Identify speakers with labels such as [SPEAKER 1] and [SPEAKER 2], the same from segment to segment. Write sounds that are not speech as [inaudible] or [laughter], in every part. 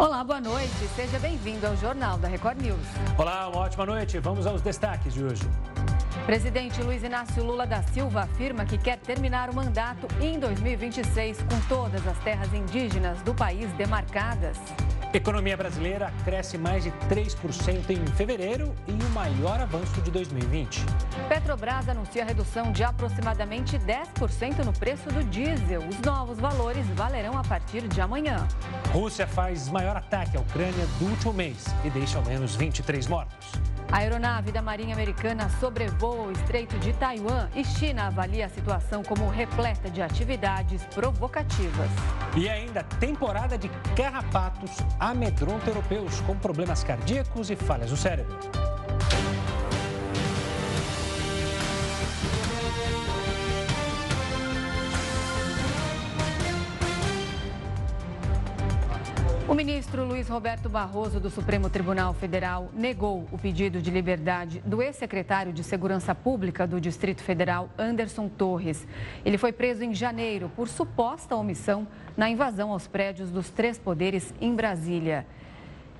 [SPEAKER 1] Olá, boa noite. Seja bem-vindo ao Jornal da Record News.
[SPEAKER 2] Olá, uma ótima noite. Vamos aos destaques de hoje.
[SPEAKER 1] Presidente Luiz Inácio Lula da Silva afirma que quer terminar o mandato em 2026 com todas as terras indígenas do país demarcadas.
[SPEAKER 2] Economia brasileira cresce mais de 3% em fevereiro e o maior avanço de 2020.
[SPEAKER 1] Petrobras anuncia redução de aproximadamente 10% no preço do diesel. Os novos valores valerão a partir de amanhã.
[SPEAKER 2] Rússia faz maior ataque à Ucrânia do último mês e deixa ao menos 23 mortos.
[SPEAKER 1] A aeronave da Marinha Americana sobrevoa o Estreito de Taiwan e China avalia a situação como repleta de atividades provocativas.
[SPEAKER 2] E ainda, temporada de carrapatos amedronta europeus com problemas cardíacos e falhas no cérebro.
[SPEAKER 1] O ministro Luiz Roberto Barroso, do Supremo Tribunal Federal, negou o pedido de liberdade do ex-secretário de Segurança Pública do Distrito Federal, Anderson Torres. Ele foi preso em janeiro por suposta omissão na invasão aos prédios dos três poderes em Brasília.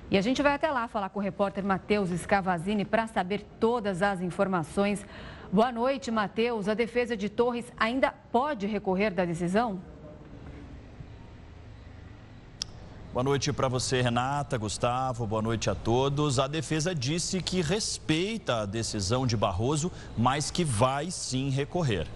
[SPEAKER 1] E a gente vai até lá falar com o repórter Matheus Scavazini para saber todas as informações. Boa noite, Matheus. A defesa de Torres ainda pode recorrer da decisão?
[SPEAKER 3] Boa noite para você, Renata, Gustavo, boa noite a todos. A defesa disse que respeita a decisão de Barroso, mas que vai sim recorrer.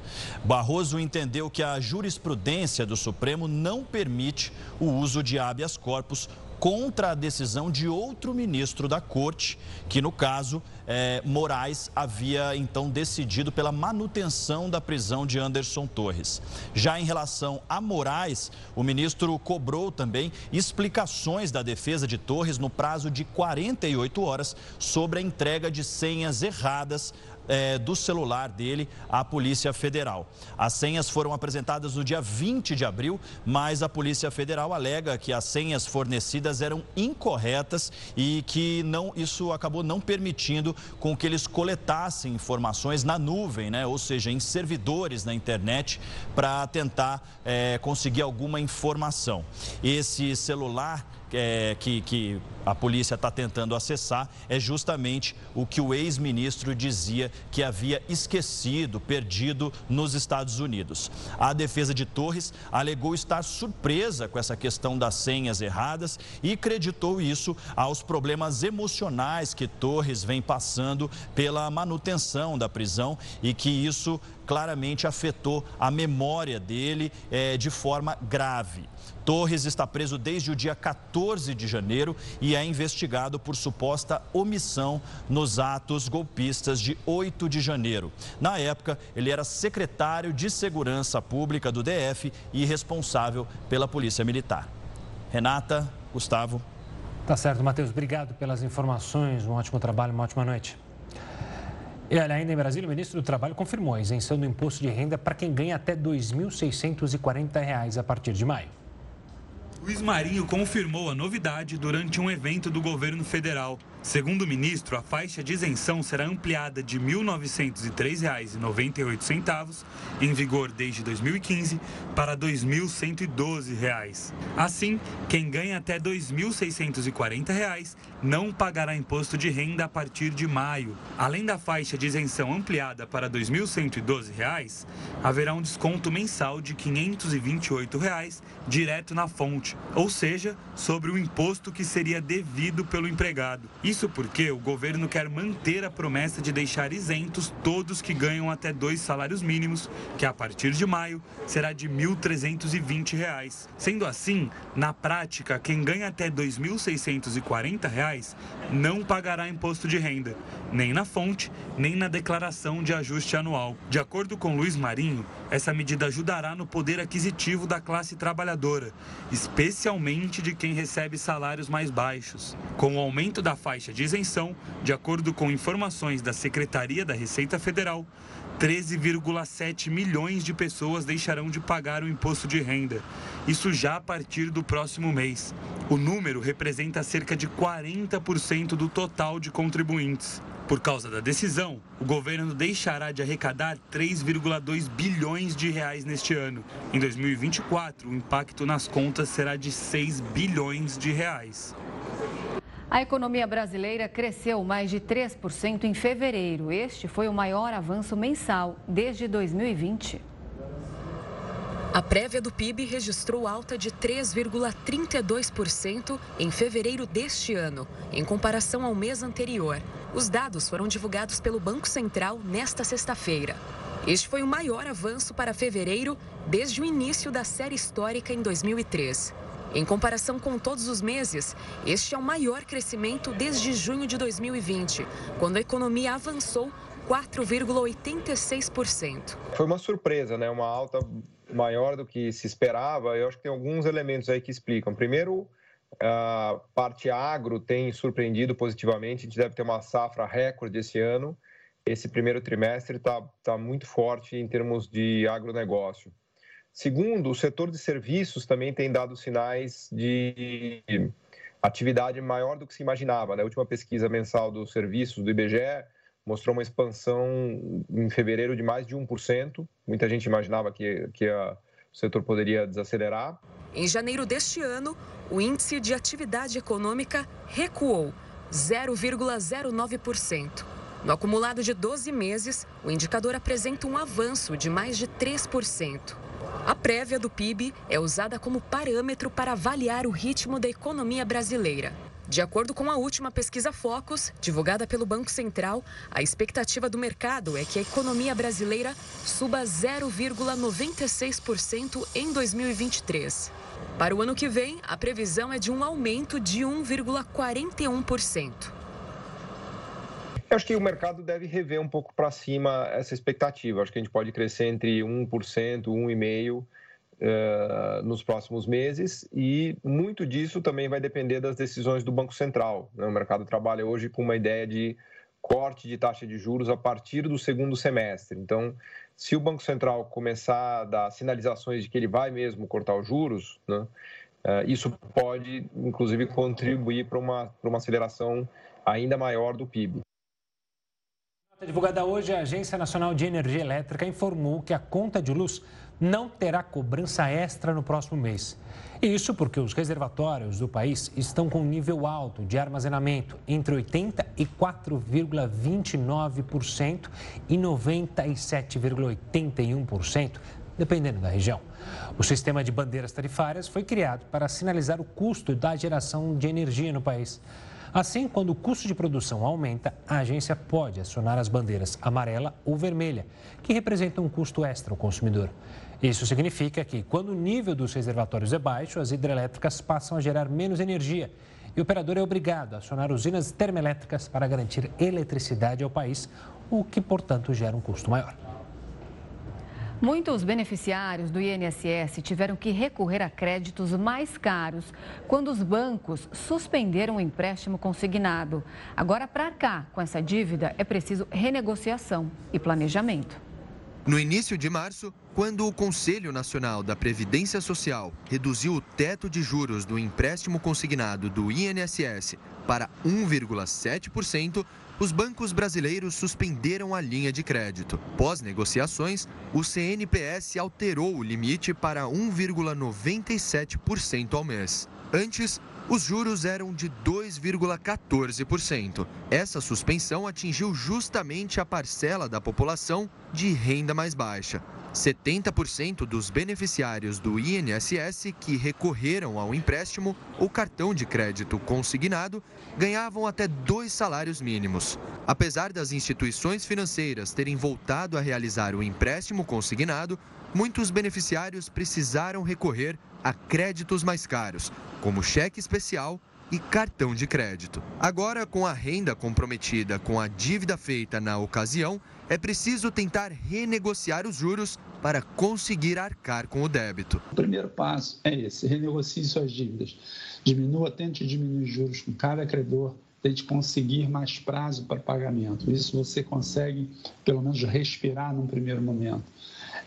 [SPEAKER 3] Barroso entendeu que a jurisprudência do Supremo não permite o uso de habeas corpus contra a decisão de outro ministro da corte, que no caso, é, Moraes havia então decidido pela manutenção da prisão de Anderson Torres. Já em relação a Moraes, o ministro cobrou também explicações da defesa de Torres no prazo de 48 horas sobre a entrega de senhas erradas é, do celular dele à Polícia Federal. As senhas foram apresentadas no dia 20 de abril, mas a Polícia Federal alega que as senhas fornecidas eram incorretas e que não, isso acabou não permitindo com que eles coletassem informações na nuvem, né? ou seja, em servidores na internet, para tentar é, conseguir alguma informação. Esse celular é, que, que a polícia está tentando acessar é justamente o que o ex-ministro dizia que havia esquecido, perdido nos Estados Unidos. A defesa de Torres alegou estar surpresa com essa questão das senhas erradas e creditou isso aos problemas emocionais que Torres vem passando pela manutenção da prisão e que isso claramente afetou a memória dele é, de forma grave. Torres está preso desde o dia 14 de janeiro e é investigado por suposta omissão nos atos golpistas de 8 de janeiro. Na época, ele era secretário de Segurança Pública do DF e responsável pela Polícia Militar. Renata, Gustavo.
[SPEAKER 2] Tá certo, Matheus. Obrigado pelas informações. Um ótimo trabalho, uma ótima noite. E olha, ainda em Brasília, o ministro do Trabalho confirmou a isenção do imposto de renda para quem ganha até R$ 2.640 a partir de maio.
[SPEAKER 4] Luiz Marinho confirmou a novidade durante um evento do governo federal. Segundo o ministro, a faixa de isenção será ampliada de R$ 1.903,98, em vigor desde 2015, para R$ 2.112. Assim, quem ganha até R$ 2.640 não pagará imposto de renda a partir de maio. Além da faixa de isenção ampliada para R$ 2.112, haverá um desconto mensal de 528 reais, direto na fonte, ou seja, sobre o imposto que seria devido pelo empregado. Isso porque o governo quer manter a promessa de deixar isentos todos que ganham até dois salários mínimos, que a partir de maio será de R$ 1.320. Sendo assim, na prática, quem ganha até R$ 2.640 não pagará imposto de renda, nem na fonte, nem na declaração de ajuste anual. De acordo com Luiz Marinho, essa medida ajudará no poder aquisitivo da classe trabalhadora, especialmente de quem recebe salários mais baixos. Com o aumento da faixa de isenção, de acordo com informações da Secretaria da Receita Federal, 13,7 milhões de pessoas deixarão de pagar o imposto de renda. Isso já a partir do próximo mês. O número representa cerca de 40% do total de contribuintes. Por causa da decisão, o governo deixará de arrecadar 3,2 bilhões de reais neste ano. Em 2024, o impacto nas contas será de 6 bilhões de reais.
[SPEAKER 1] A economia brasileira cresceu mais de 3% em fevereiro. Este foi o maior avanço mensal desde 2020.
[SPEAKER 5] A prévia do PIB registrou alta de 3,32% em fevereiro deste ano, em comparação ao mês anterior. Os dados foram divulgados pelo Banco Central nesta sexta-feira. Este foi o maior avanço para fevereiro desde o início da série histórica em 2003. Em comparação com todos os meses, este é o maior crescimento desde junho de 2020, quando a economia avançou 4,86%.
[SPEAKER 6] Foi uma surpresa, né? Uma alta maior do que se esperava. Eu acho que tem alguns elementos aí que explicam. Primeiro, a parte agro tem surpreendido positivamente. A gente deve ter uma safra recorde esse ano. Esse primeiro trimestre está tá muito forte em termos de agronegócio. Segundo, o setor de serviços também tem dado sinais de atividade maior do que se imaginava. Né? A última pesquisa mensal dos serviços do IBGE mostrou uma expansão em fevereiro de mais de 1%. Muita gente imaginava que, que a, o setor poderia desacelerar.
[SPEAKER 5] Em janeiro deste ano, o índice de atividade econômica recuou 0,09%. No acumulado de 12 meses, o indicador apresenta um avanço de mais de 3%. A prévia do PIB é usada como parâmetro para avaliar o ritmo da economia brasileira. De acordo com a última pesquisa Focus, divulgada pelo Banco Central, a expectativa do mercado é que a economia brasileira suba 0,96% em 2023. Para o ano que vem, a previsão é de um aumento de 1,41%.
[SPEAKER 6] Eu acho que o mercado deve rever um pouco para cima essa expectativa. Acho que a gente pode crescer entre 1%, 1,5% uh, nos próximos meses e muito disso também vai depender das decisões do Banco Central. Né? O mercado trabalha hoje com uma ideia de corte de taxa de juros a partir do segundo semestre. Então, se o Banco Central começar a dar sinalizações de que ele vai mesmo cortar os juros, né, uh, isso pode, inclusive, contribuir para uma, uma aceleração ainda maior do PIB.
[SPEAKER 2] Divulgada hoje, a Agência Nacional de Energia Elétrica informou que a conta de luz não terá cobrança extra no próximo mês. Isso porque os reservatórios do país estão com nível alto de armazenamento entre 80% e 4,29% e 97,81%, dependendo da região. O sistema de bandeiras tarifárias foi criado para sinalizar o custo da geração de energia no país. Assim, quando o custo de produção aumenta, a agência pode acionar as bandeiras amarela ou vermelha, que representam um custo extra ao consumidor. Isso significa que, quando o nível dos reservatórios é baixo, as hidrelétricas passam a gerar menos energia e o operador é obrigado a acionar usinas termoelétricas para garantir eletricidade ao país, o que, portanto, gera um custo maior.
[SPEAKER 1] Muitos beneficiários do INSS tiveram que recorrer a créditos mais caros quando os bancos suspenderam o empréstimo consignado. Agora, para cá, com essa dívida, é preciso renegociação e planejamento.
[SPEAKER 7] No início de março, quando o Conselho Nacional da Previdência Social reduziu o teto de juros do empréstimo consignado do INSS para 1,7%, os bancos brasileiros suspenderam a linha de crédito. Pós negociações, o CNPS alterou o limite para 1,97% ao mês. Antes, os juros eram de 2,14%. Essa suspensão atingiu justamente a parcela da população de renda mais baixa. 70% dos beneficiários do INSS que recorreram ao empréstimo ou cartão de crédito consignado ganhavam até dois salários mínimos. Apesar das instituições financeiras terem voltado a realizar o empréstimo consignado, muitos beneficiários precisaram recorrer a créditos mais caros, como cheque especial e cartão de crédito. Agora, com a renda comprometida com a dívida feita na ocasião, é preciso tentar renegociar os juros para conseguir arcar com o débito.
[SPEAKER 8] O primeiro passo é esse: renegocie suas dívidas. Diminua, tente diminuir os juros com cada credor de conseguir mais prazo para pagamento. Isso você consegue, pelo menos, respirar num primeiro momento.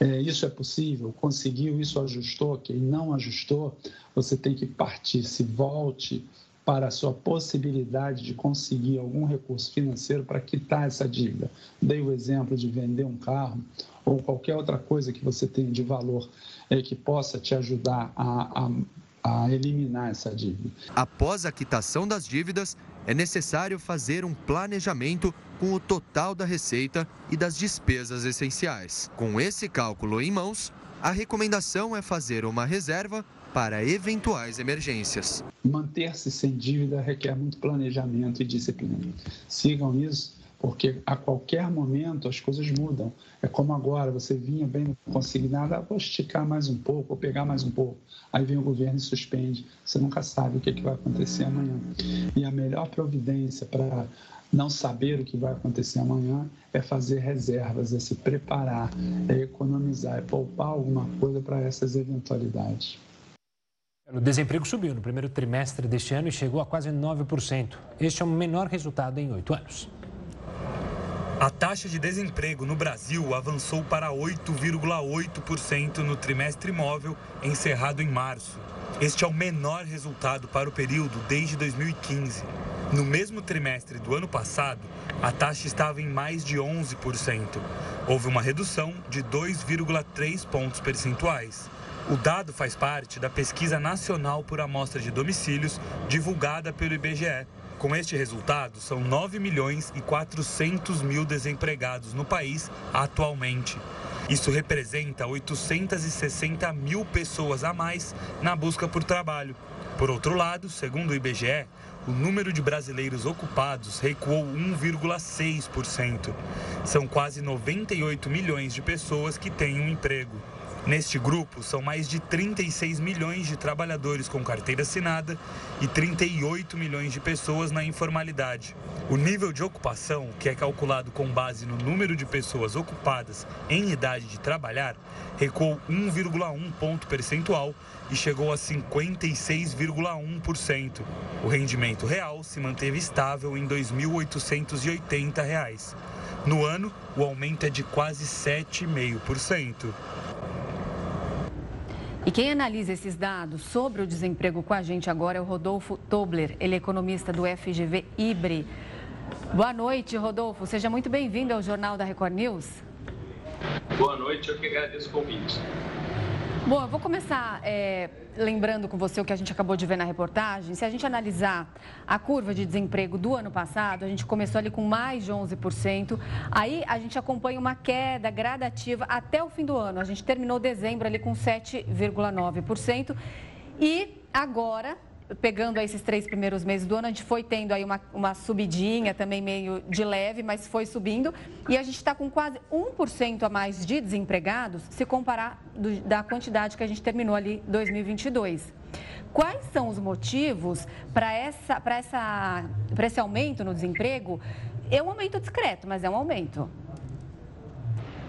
[SPEAKER 8] É, isso é possível? Conseguiu? Isso ajustou? Quem não ajustou, você tem que partir, se volte para a sua possibilidade de conseguir algum recurso financeiro para quitar essa dívida. Dei o exemplo de vender um carro ou qualquer outra coisa que você tenha de valor é, que possa te ajudar a, a a eliminar essa dívida.
[SPEAKER 7] Após a quitação das dívidas, é necessário fazer um planejamento com o total da receita e das despesas essenciais. Com esse cálculo em mãos, a recomendação é fazer uma reserva para eventuais emergências.
[SPEAKER 8] Manter-se sem dívida requer muito planejamento e disciplina. Sigam isso porque a qualquer momento as coisas mudam. É como agora, você vinha bem consignado, ah, vou esticar mais um pouco, vou pegar mais um pouco. Aí vem o governo e suspende. Você nunca sabe o que, é que vai acontecer amanhã. E a melhor providência para não saber o que vai acontecer amanhã é fazer reservas, é se preparar, é economizar, é poupar alguma coisa para essas eventualidades.
[SPEAKER 2] O desemprego subiu no primeiro trimestre deste ano e chegou a quase 9%. Este é o menor resultado em oito anos.
[SPEAKER 4] A taxa de desemprego no Brasil avançou para 8,8% no trimestre móvel encerrado em março. Este é o menor resultado para o período desde 2015. No mesmo trimestre do ano passado, a taxa estava em mais de 11%. Houve uma redução de 2,3 pontos percentuais. O dado faz parte da Pesquisa Nacional por Amostra de Domicílios, divulgada pelo IBGE, com este resultado, são 9 milhões e 400 mil desempregados no país atualmente. Isso representa 860 mil pessoas a mais na busca por trabalho. Por outro lado, segundo o IBGE, o número de brasileiros ocupados recuou 1,6%. São quase 98 milhões de pessoas que têm um emprego. Neste grupo, são mais de 36 milhões de trabalhadores com carteira assinada e 38 milhões de pessoas na informalidade. O nível de ocupação, que é calculado com base no número de pessoas ocupadas em idade de trabalhar, recuou 1,1 ponto percentual e chegou a 56,1%. O rendimento real se manteve estável em R$ 2.880. No ano, o aumento é de quase 7,5%.
[SPEAKER 1] E quem analisa esses dados sobre o desemprego com a gente agora é o Rodolfo Tobler, ele é economista do FGV Ibre. Boa noite, Rodolfo. Seja muito bem-vindo ao Jornal da Record News.
[SPEAKER 9] Boa noite, eu que agradeço o convite.
[SPEAKER 1] Bom, eu vou começar é, lembrando com você o que a gente acabou de ver na reportagem. Se a gente analisar a curva de desemprego do ano passado, a gente começou ali com mais de 11%. Aí a gente acompanha uma queda gradativa até o fim do ano. A gente terminou dezembro ali com 7,9%. E agora, pegando esses três primeiros meses do ano, a gente foi tendo aí uma, uma subidinha também meio de leve, mas foi subindo. E a gente está com quase 1% a mais de desempregados se comparar do, da quantidade que a gente terminou ali 2022. Quais são os motivos para essa, essa, esse aumento no desemprego? É um aumento discreto, mas é um aumento.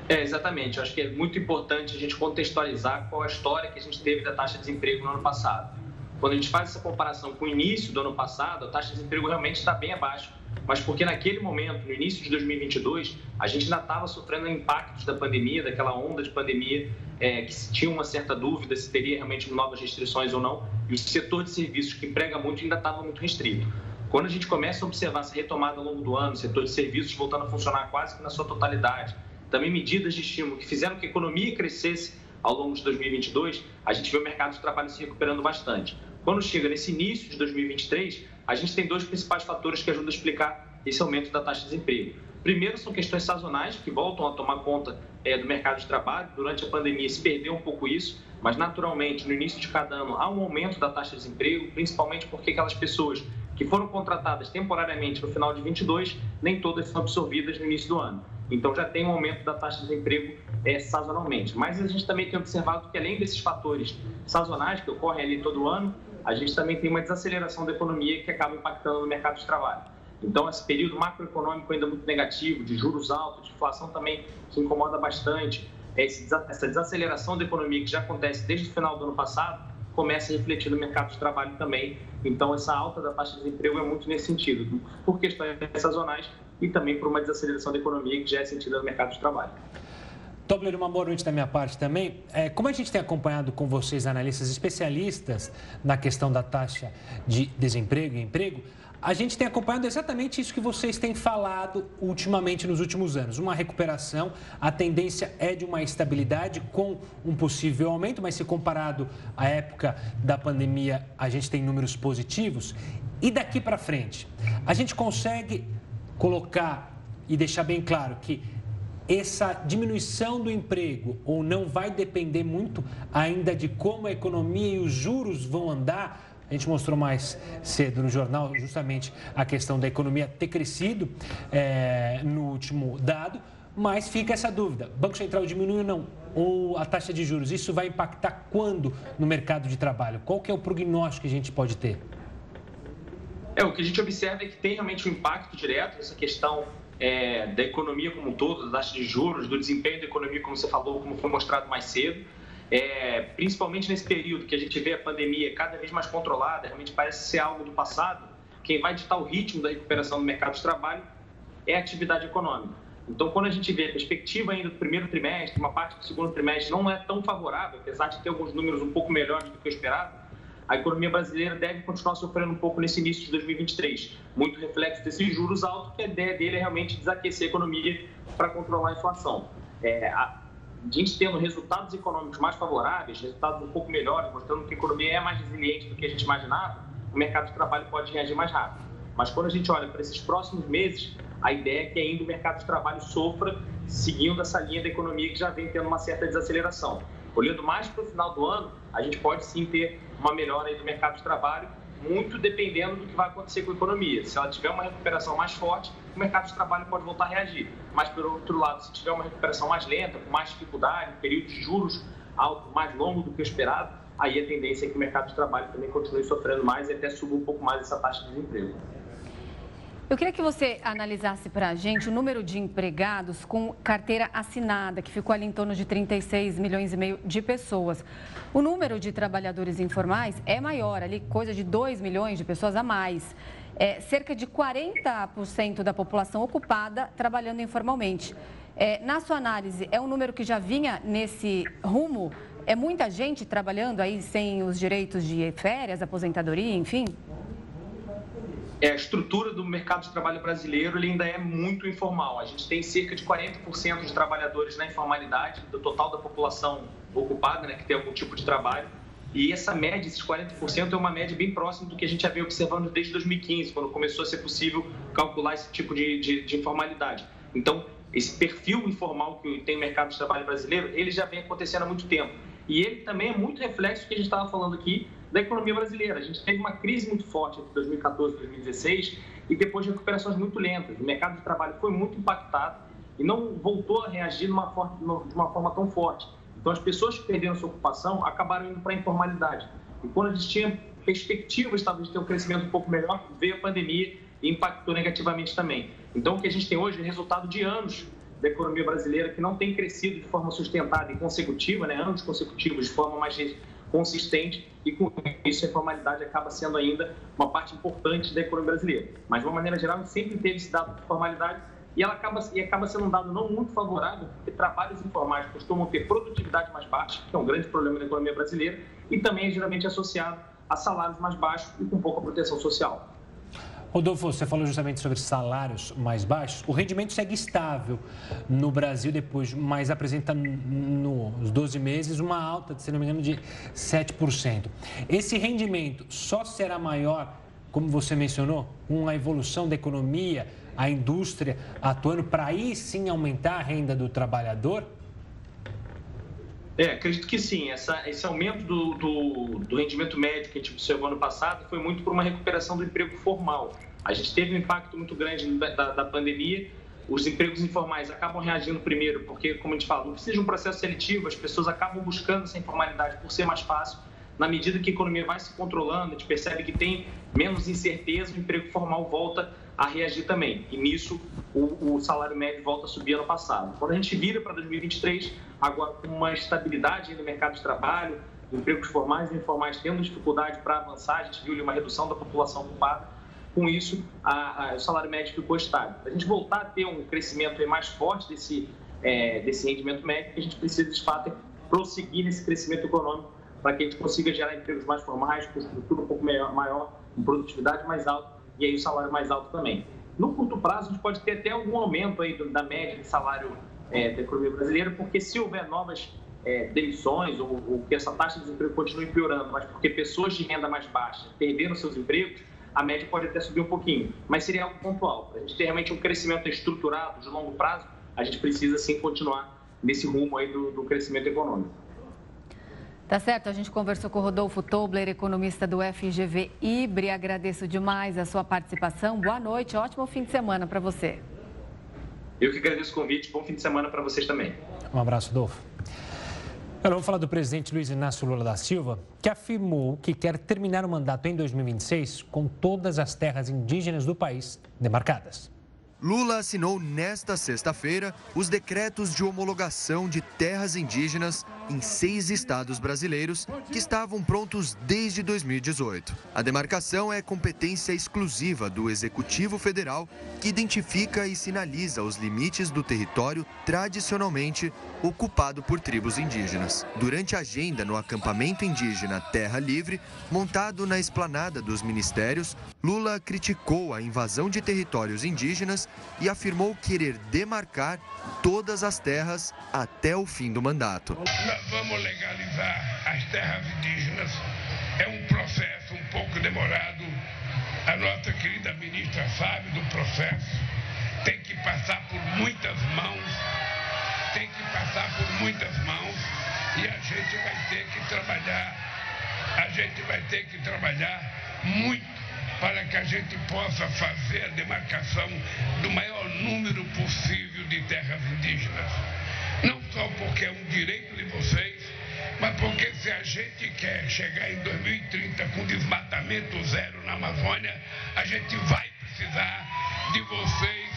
[SPEAKER 9] É, exatamente. Eu acho que é muito importante a gente contextualizar qual a história que a gente teve da taxa de desemprego no ano passado. Quando a gente faz essa comparação com o início do ano passado, a taxa de desemprego realmente está bem abaixo, mas porque naquele momento, no início de 2022, a gente ainda estava sofrendo impactos da pandemia, daquela onda de pandemia, é, que tinha uma certa dúvida se teria realmente novas restrições ou não, e o setor de serviços, que emprega muito, ainda estava muito restrito. Quando a gente começa a observar essa retomada ao longo do ano, o setor de serviços voltando a funcionar quase que na sua totalidade, também medidas de estímulo que fizeram que a economia crescesse ao longo de 2022, a gente vê o mercado de trabalho se recuperando bastante. Quando chega nesse início de 2023, a gente tem dois principais fatores que ajudam a explicar esse aumento da taxa de desemprego. Primeiro, são questões sazonais que voltam a tomar conta é, do mercado de trabalho. Durante a pandemia se perdeu um pouco isso, mas naturalmente, no início de cada ano, há um aumento da taxa de desemprego, principalmente porque aquelas pessoas que foram contratadas temporariamente no final de 22, nem todas são absorvidas no início do ano. Então já tem um aumento da taxa de desemprego é, sazonalmente. Mas a gente também tem observado que além desses fatores sazonais que ocorrem ali todo ano, a gente também tem uma desaceleração da economia que acaba impactando no mercado de trabalho. Então, esse período macroeconômico ainda muito negativo, de juros altos, de inflação também que incomoda bastante, essa desaceleração da economia que já acontece desde o final do ano passado, começa a refletir no mercado de trabalho também. Então, essa alta da taxa de desemprego é muito nesse sentido, por questões sazonais e também por uma desaceleração da economia que já é sentida no mercado de trabalho.
[SPEAKER 2] Tobler, uma boa noite da minha parte também. É, como a gente tem acompanhado com vocês, analistas especialistas na questão da taxa de desemprego e emprego, a gente tem acompanhado exatamente isso que vocês têm falado ultimamente nos últimos anos. Uma recuperação, a tendência é de uma estabilidade com um possível aumento, mas se comparado à época da pandemia, a gente tem números positivos. E daqui para frente, a gente consegue colocar e deixar bem claro que essa diminuição do emprego ou não vai depender muito ainda de como a economia e os juros vão andar? A gente mostrou mais cedo no jornal justamente a questão da economia ter crescido é, no último dado, mas fica essa dúvida: Banco Central diminui ou não? Ou a taxa de juros? Isso vai impactar quando no mercado de trabalho? Qual que é o prognóstico que a gente pode ter?
[SPEAKER 9] É, o que a gente observa é que tem realmente um impacto direto nessa questão é, da economia como um todo, da taxa de juros, do desempenho da economia, como você falou, como foi mostrado mais cedo. É, principalmente nesse período que a gente vê a pandemia cada vez mais controlada, realmente parece ser algo do passado, quem vai ditar o ritmo da recuperação do mercado de trabalho é a atividade econômica. Então, quando a gente vê a perspectiva ainda do primeiro trimestre, uma parte do segundo trimestre não é tão favorável, apesar de ter alguns números um pouco melhores do que o esperado, a economia brasileira deve continuar sofrendo um pouco nesse início de 2023. Muito reflexo desses juros altos, que a ideia dele é realmente desaquecer a economia para controlar a inflação. É, a, a gente tendo resultados econômicos mais favoráveis, resultados um pouco melhores, mostrando que a economia é mais resiliente do que a gente imaginava, o mercado de trabalho pode reagir mais rápido. Mas quando a gente olha para esses próximos meses, a ideia é que ainda o mercado de trabalho sofra seguindo essa linha da economia que já vem tendo uma certa desaceleração. Olhando mais para o final do ano, a gente pode sim ter uma melhora do mercado de trabalho, muito dependendo do que vai acontecer com a economia. Se ela tiver uma recuperação mais forte, o mercado de trabalho pode voltar a reagir. Mas, por outro lado, se tiver uma recuperação mais lenta, com mais dificuldade, período de juros alto, mais longo do que o esperado, aí a tendência é que o mercado de trabalho também continue sofrendo mais e até suba um pouco mais essa taxa de desemprego.
[SPEAKER 1] Eu queria que você analisasse para a gente o número de empregados com carteira assinada, que ficou ali em torno de 36 milhões e meio de pessoas. O número de trabalhadores informais é maior, ali coisa de 2 milhões de pessoas a mais. É, cerca de 40% da população ocupada trabalhando informalmente. É, na sua análise, é um número que já vinha nesse rumo? É muita gente trabalhando aí sem os direitos de férias, aposentadoria, enfim?
[SPEAKER 9] É, a estrutura do mercado de trabalho brasileiro ele ainda é muito informal. A gente tem cerca de 40% de trabalhadores na informalidade, do total da população ocupada, né, que tem algum tipo de trabalho. E essa média, esses 40%, é uma média bem próxima do que a gente já vem observando desde 2015, quando começou a ser possível calcular esse tipo de, de, de informalidade. Então, esse perfil informal que tem o mercado de trabalho brasileiro, ele já vem acontecendo há muito tempo. E ele também é muito reflexo do que a gente estava falando aqui da economia brasileira. A gente teve uma crise muito forte entre 2014 e 2016 e depois de recuperações muito lentas. O mercado de trabalho foi muito impactado e não voltou a reagir de uma, forma, de uma forma tão forte. Então, as pessoas que perderam sua ocupação acabaram indo para a informalidade. E quando a gente tinha perspectivas, talvez, de ter um crescimento um pouco melhor, veio a pandemia e impactou negativamente também. Então, o que a gente tem hoje é resultado de anos da economia brasileira que não tem crescido de forma sustentada e consecutiva, né, anos consecutivos, de forma mais consistente e com isso a informalidade acaba sendo ainda uma parte importante da economia brasileira. Mas de uma maneira geral, sempre teve esse dado de formalidade e ela acaba e acaba sendo um dado não muito favorável, porque trabalhos informais costumam ter produtividade mais baixa, que é um grande problema da economia brasileira, e também é geralmente associado a salários mais baixos e com pouca proteção social.
[SPEAKER 2] Rodolfo, você falou justamente sobre salários mais baixos. O rendimento segue estável no Brasil depois, mas apresenta nos 12 meses uma alta, se não me engano, de 7%. Esse rendimento só será maior, como você mencionou, com a evolução da economia, a indústria atuando para aí sim aumentar a renda do trabalhador?
[SPEAKER 9] É, acredito que sim. Essa, esse aumento do, do, do, rendimento médio que a gente observou ano passado foi muito por uma recuperação do emprego formal. A gente teve um impacto muito grande da, da, pandemia. Os empregos informais acabam reagindo primeiro, porque, como a gente fala, não precisa de um processo seletivo, as pessoas acabam buscando essa informalidade por ser mais fácil. Na medida que a economia vai se controlando, a gente percebe que tem menos incerteza, o emprego formal volta a reagir também. E nisso o, o, salário médio volta a subir ano passado. Quando a gente vira para 2023, agora com uma estabilidade no mercado de trabalho, empregos formais e informais tendo dificuldade para avançar, a gente viu uma redução da população ocupada. Com isso, a, a, o salário médio ficou estável. Para a gente voltar a ter um crescimento mais forte desse, é, desse rendimento médio, a gente precisa, de fato, prosseguir nesse crescimento econômico para que a gente consiga gerar empregos mais formais, com estrutura um pouco maior, maior com produtividade mais alta e aí o salário mais alto também. No curto prazo, a gente pode ter até algum aumento aí da média de salário é, da economia brasileira, porque se houver novas é, demissões ou, ou, que essa taxa de desemprego continue piorando, mas porque pessoas de renda mais baixa perderam seus empregos, a média pode até subir um pouquinho, mas seria algo pontual. Para a gente ter realmente um crescimento estruturado de longo prazo, a gente precisa sim continuar nesse rumo aí do, do crescimento econômico.
[SPEAKER 1] Tá certo, a gente conversou com o Rodolfo Tobler, economista do FGV Ibre. Agradeço demais a sua participação. Boa noite, ótimo fim de semana para você.
[SPEAKER 9] Eu que agradeço o convite, bom fim de semana para vocês também.
[SPEAKER 2] Um abraço, Rodolfo. Agora vamos falar do presidente Luiz Inácio Lula da Silva, que afirmou que quer terminar o mandato em 2026 com todas as terras indígenas do país demarcadas.
[SPEAKER 7] Lula assinou nesta sexta-feira os decretos de homologação de terras indígenas em seis estados brasileiros que estavam prontos desde 2018. A demarcação é competência exclusiva do Executivo Federal, que identifica e sinaliza os limites do território tradicionalmente ocupado por tribos indígenas. Durante a agenda no acampamento indígena Terra Livre, montado na esplanada dos ministérios, Lula criticou a invasão de territórios indígenas e afirmou querer demarcar todas as terras até o fim do mandato.
[SPEAKER 10] Nós vamos legalizar as terras indígenas. É um processo um pouco demorado. A nossa querida ministra sabe do processo. Tem que passar por muitas mãos. Tem que passar por muitas mãos. E a gente vai ter que trabalhar. A gente vai ter que trabalhar muito para que a gente possa fazer a demarcação do maior número possível de terras indígenas. Não só porque é um direito de vocês, mas porque se a gente quer chegar em 2030 com desmatamento zero na Amazônia, a gente vai precisar de vocês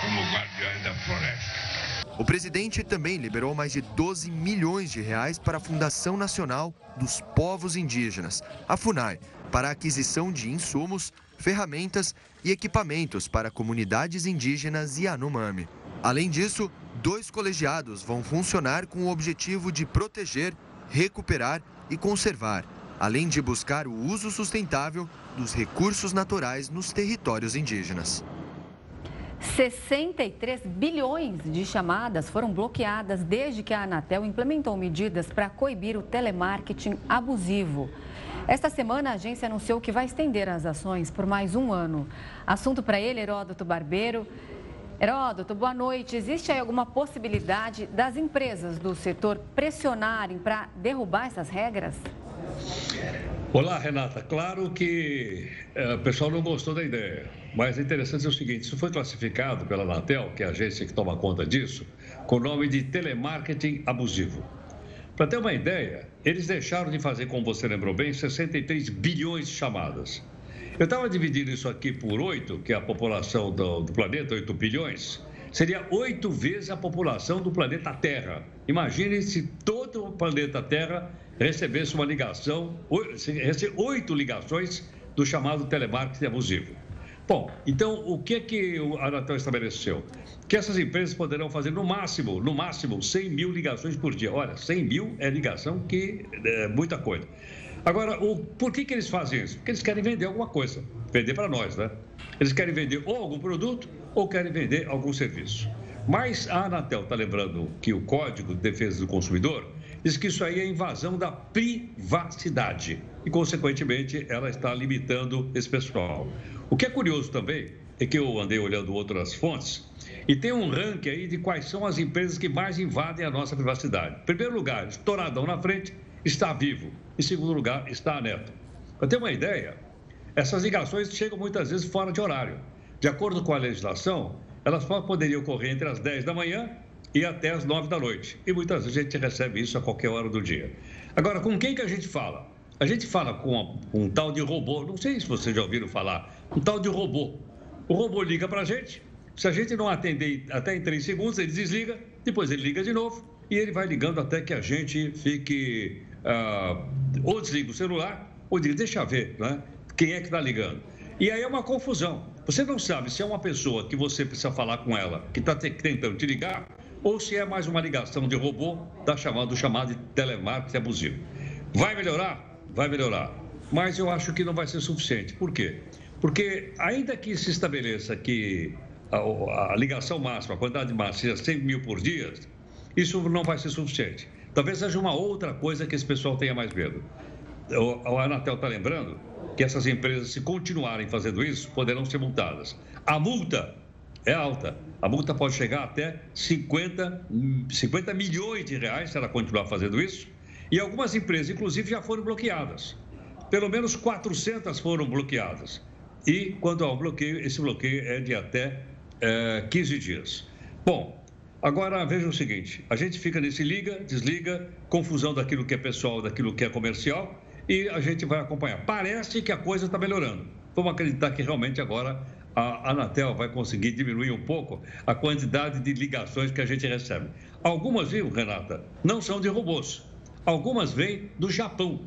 [SPEAKER 10] como guardiões da floresta.
[SPEAKER 7] O presidente também liberou mais de 12 milhões de reais para a Fundação Nacional dos Povos Indígenas, a FUNAI, para a aquisição de insumos, ferramentas e equipamentos para comunidades indígenas e Anomami. Além disso, dois colegiados vão funcionar com o objetivo de proteger, recuperar e conservar, além de buscar o uso sustentável dos recursos naturais nos territórios indígenas.
[SPEAKER 1] 63 bilhões de chamadas foram bloqueadas desde que a Anatel implementou medidas para coibir o telemarketing abusivo. Esta semana, a agência anunciou que vai estender as ações por mais um ano. Assunto para ele, Heródoto Barbeiro. Heródoto, boa noite. Existe aí alguma possibilidade das empresas do setor pressionarem para derrubar essas regras?
[SPEAKER 11] Olá, Renata. Claro que é, o pessoal não gostou da ideia, mas é interessante é o seguinte: isso foi classificado pela Anatel, que é a agência que toma conta disso, com o nome de telemarketing abusivo. Para ter uma ideia, eles deixaram de fazer, como você lembrou bem, 63 bilhões de chamadas. Eu estava dividindo isso aqui por oito, que é a população do, do planeta, 8 bilhões. Seria oito vezes a população do planeta Terra. Imagine se todo o planeta Terra recebesse uma ligação, oito ligações do chamado telemarketing abusivo. Bom, então o que é que a Anatel estabeleceu? Que essas empresas poderão fazer no máximo, no máximo, 100 mil ligações por dia. Olha, 100 mil é ligação que é muita coisa. Agora, o, por que, que eles fazem isso? Porque eles querem vender alguma coisa, vender para nós, né? Eles querem vender ou algum produto ou querem vender algum serviço. Mas a Anatel está lembrando que o Código de Defesa do Consumidor diz que isso aí é invasão da privacidade e, consequentemente, ela está limitando esse pessoal. O que é curioso também é que eu andei olhando outras fontes e tem um ranking aí de quais são as empresas que mais invadem a nossa privacidade. Em primeiro lugar, estouradão na frente, está vivo. Em segundo lugar, está a Neto. Para ter uma ideia, essas ligações chegam muitas vezes fora de horário. De acordo com a legislação, elas só poderiam ocorrer entre as 10 da manhã e até as 9 da noite. E muitas vezes a gente recebe isso a qualquer hora do dia. Agora, com quem que a gente fala? A gente fala com um tal de robô, não sei se vocês já ouviram falar, um tal de robô. O robô liga para a gente, se a gente não atender até em três segundos, ele desliga, depois ele liga de novo e ele vai ligando até que a gente fique ah, ou desliga o celular, ou diz, deixa ver, né? Quem é que está ligando? E aí é uma confusão. Você não sabe se é uma pessoa que você precisa falar com ela, que está tentando te ligar, ou se é mais uma ligação de robô, tá chamando, chamado de telemarketing abusivo. Vai melhorar? Vai melhorar. Mas eu acho que não vai ser suficiente. Por quê? Porque ainda que se estabeleça que a, a ligação máxima, a quantidade máxima seja 100 mil por dia, isso não vai ser suficiente. Talvez seja uma outra coisa que esse pessoal tenha mais medo. O Anatel está lembrando que essas empresas, se continuarem fazendo isso, poderão ser multadas. A multa é alta. A multa pode chegar até 50, 50 milhões de reais se ela continuar fazendo isso. E algumas empresas, inclusive, já foram bloqueadas. Pelo menos 400 foram bloqueadas. E quando há um bloqueio, esse bloqueio é de até é, 15 dias. Bom, agora veja o seguinte: a gente fica nesse liga, desliga, confusão daquilo que é pessoal, daquilo que é comercial, e a gente vai acompanhar. Parece que a coisa está melhorando. Vamos acreditar que realmente agora a Anatel vai conseguir diminuir um pouco a quantidade de ligações que a gente recebe. Algumas, viu, Renata, não são de robôs. Algumas vêm do Japão.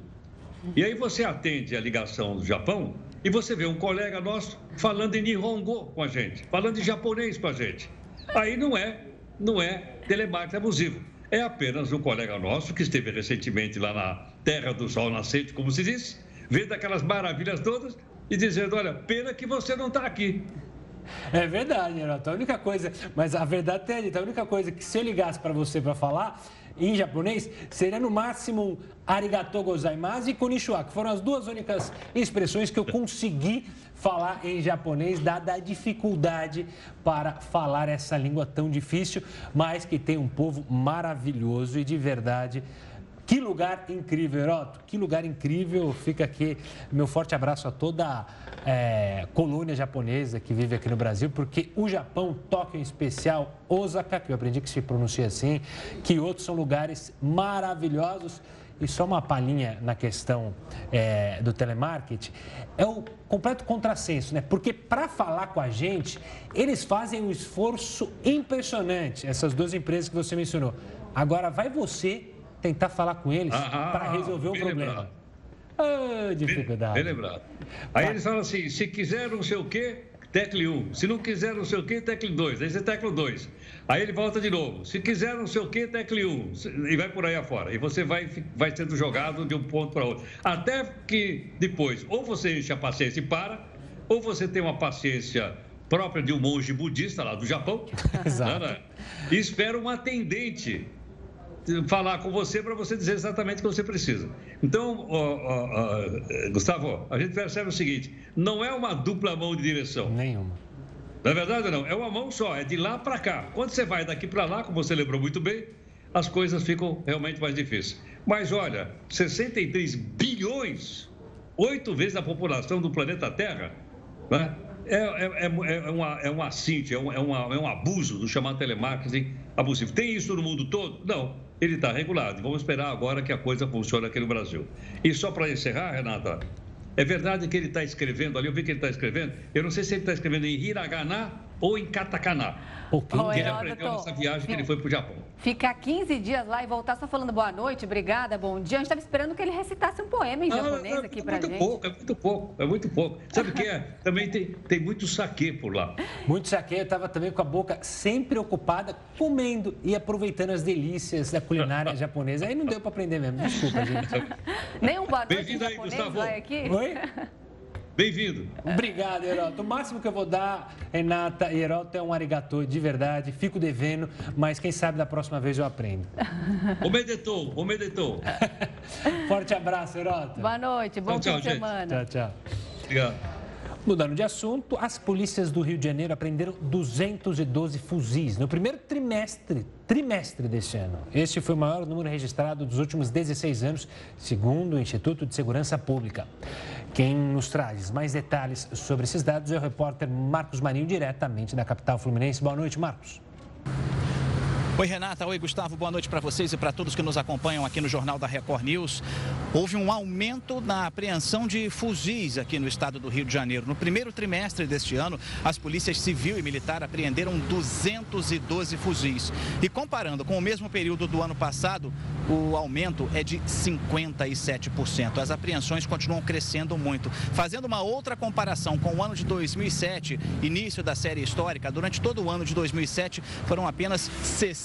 [SPEAKER 11] E aí você atende a ligação do Japão e você vê um colega nosso falando em Nihongo com a gente, falando em japonês com a gente. Aí não é, não é telemarketing abusivo. É apenas um colega nosso que esteve recentemente lá na Terra do Sol Nascente, como se diz, vendo aquelas maravilhas todas e dizendo: olha, pena que você não está aqui.
[SPEAKER 2] É verdade, Renato. A única coisa, mas a verdade é a única coisa que se eu ligasse para você para falar em japonês, seria no máximo arigato gozaimasu e konnichiwa, que foram as duas únicas expressões que eu consegui falar em japonês, dada a dificuldade para falar essa língua tão difícil, mas que tem um povo maravilhoso e de verdade que lugar incrível, Heroto, que lugar incrível. Fica aqui meu forte abraço a toda a é, colônia japonesa que vive aqui no Brasil, porque o Japão, Tóquio em especial, Osaka, que eu aprendi que se pronuncia assim, que outros são lugares maravilhosos. E só uma palhinha na questão é, do telemarketing, é o completo contrassenso, né? Porque para falar com a gente, eles fazem um esforço impressionante, essas duas empresas que você mencionou. Agora, vai você tentar falar com eles ah, ah para resolver o problema.
[SPEAKER 11] Ah, dificuldade. Bem, bem lembrado. Aí eles falam assim: se quiser não sei o quê, tecle 1. Se não quiser não sei o quê, tecle 2. Aí você tecla 2. Aí ele volta de novo. Se quiser não sei o quê, tecle 1. E vai por aí afora. E você vai, vai sendo jogado de um ponto para outro. Até que depois, ou você enche a paciência e para, ou você tem uma paciência própria de um monge budista lá do Japão. [laughs] Exato. Né? E espera um atendente falar com você para você dizer exatamente o que você precisa. Então, ó, ó, ó, Gustavo, a gente percebe o seguinte: não é uma dupla mão de direção.
[SPEAKER 2] Nenhuma.
[SPEAKER 11] Na é verdade, não. É uma mão só, é de lá para cá. Quando você vai daqui para lá, como você lembrou muito bem, as coisas ficam realmente mais difíceis. Mas olha, 63 bilhões, oito vezes a população do planeta Terra, né? É, é, é, é, uma, é um assinte, é um, é, uma, é um abuso do chamado telemarketing abusivo. Tem isso no mundo todo? Não ele está regulado. Vamos esperar agora que a coisa funcione aqui no Brasil. E só para encerrar, Renata, é verdade que ele está escrevendo ali, eu vi que ele está escrevendo, eu não sei se ele está escrevendo em hiragana ou em katakana.
[SPEAKER 1] Pouquinho.
[SPEAKER 11] Que ele aprendeu nessa viagem que ele foi para o Japão.
[SPEAKER 1] Ficar 15 dias lá e voltar só falando boa noite, obrigada, bom dia. A gente estava esperando que ele recitasse um poema em ah, japonês é, aqui para
[SPEAKER 11] gente. É muito pouco, é muito pouco, é muito pouco. Sabe o que é? [laughs] Também tem, tem muito saque por lá.
[SPEAKER 2] Muito saque, eu estava também com a boca sempre ocupada, comendo e aproveitando as delícias da culinária [laughs] japonesa. Aí não deu para aprender mesmo, desculpa, gente. [laughs]
[SPEAKER 1] Nem um boa noite em japonês aí, Gustavo. vai aqui?
[SPEAKER 11] Oi? Bem-vindo.
[SPEAKER 2] Obrigado, Heroto. O máximo que eu vou dar, Renata e Heroto, é um arigatô de verdade. Fico devendo, mas quem sabe da próxima vez eu aprendo. [laughs]
[SPEAKER 11] O medetou, o medetou. [laughs]
[SPEAKER 2] Forte abraço, Heroto.
[SPEAKER 1] Boa noite, bom tchau, fim de semana.
[SPEAKER 2] Tchau, tchau. Obrigado. Mudando de assunto, as polícias do Rio de Janeiro apreenderam 212 fuzis no primeiro trimestre, trimestre deste ano. Este foi o maior número registrado dos últimos 16 anos, segundo o Instituto de Segurança Pública. Quem nos traz mais detalhes sobre esses dados é o repórter Marcos Marinho, diretamente da capital fluminense. Boa noite, Marcos.
[SPEAKER 12] Oi, Renata. Oi, Gustavo. Boa noite para vocês e para todos que nos acompanham aqui no Jornal da Record News. Houve um aumento na apreensão de fuzis aqui no estado do Rio de Janeiro. No primeiro trimestre deste ano, as polícias civil e militar apreenderam 212 fuzis. E comparando com o mesmo período do ano passado, o aumento é de 57%. As apreensões continuam crescendo muito. Fazendo uma outra comparação com o ano de 2007, início da série histórica, durante todo o ano de 2007 foram apenas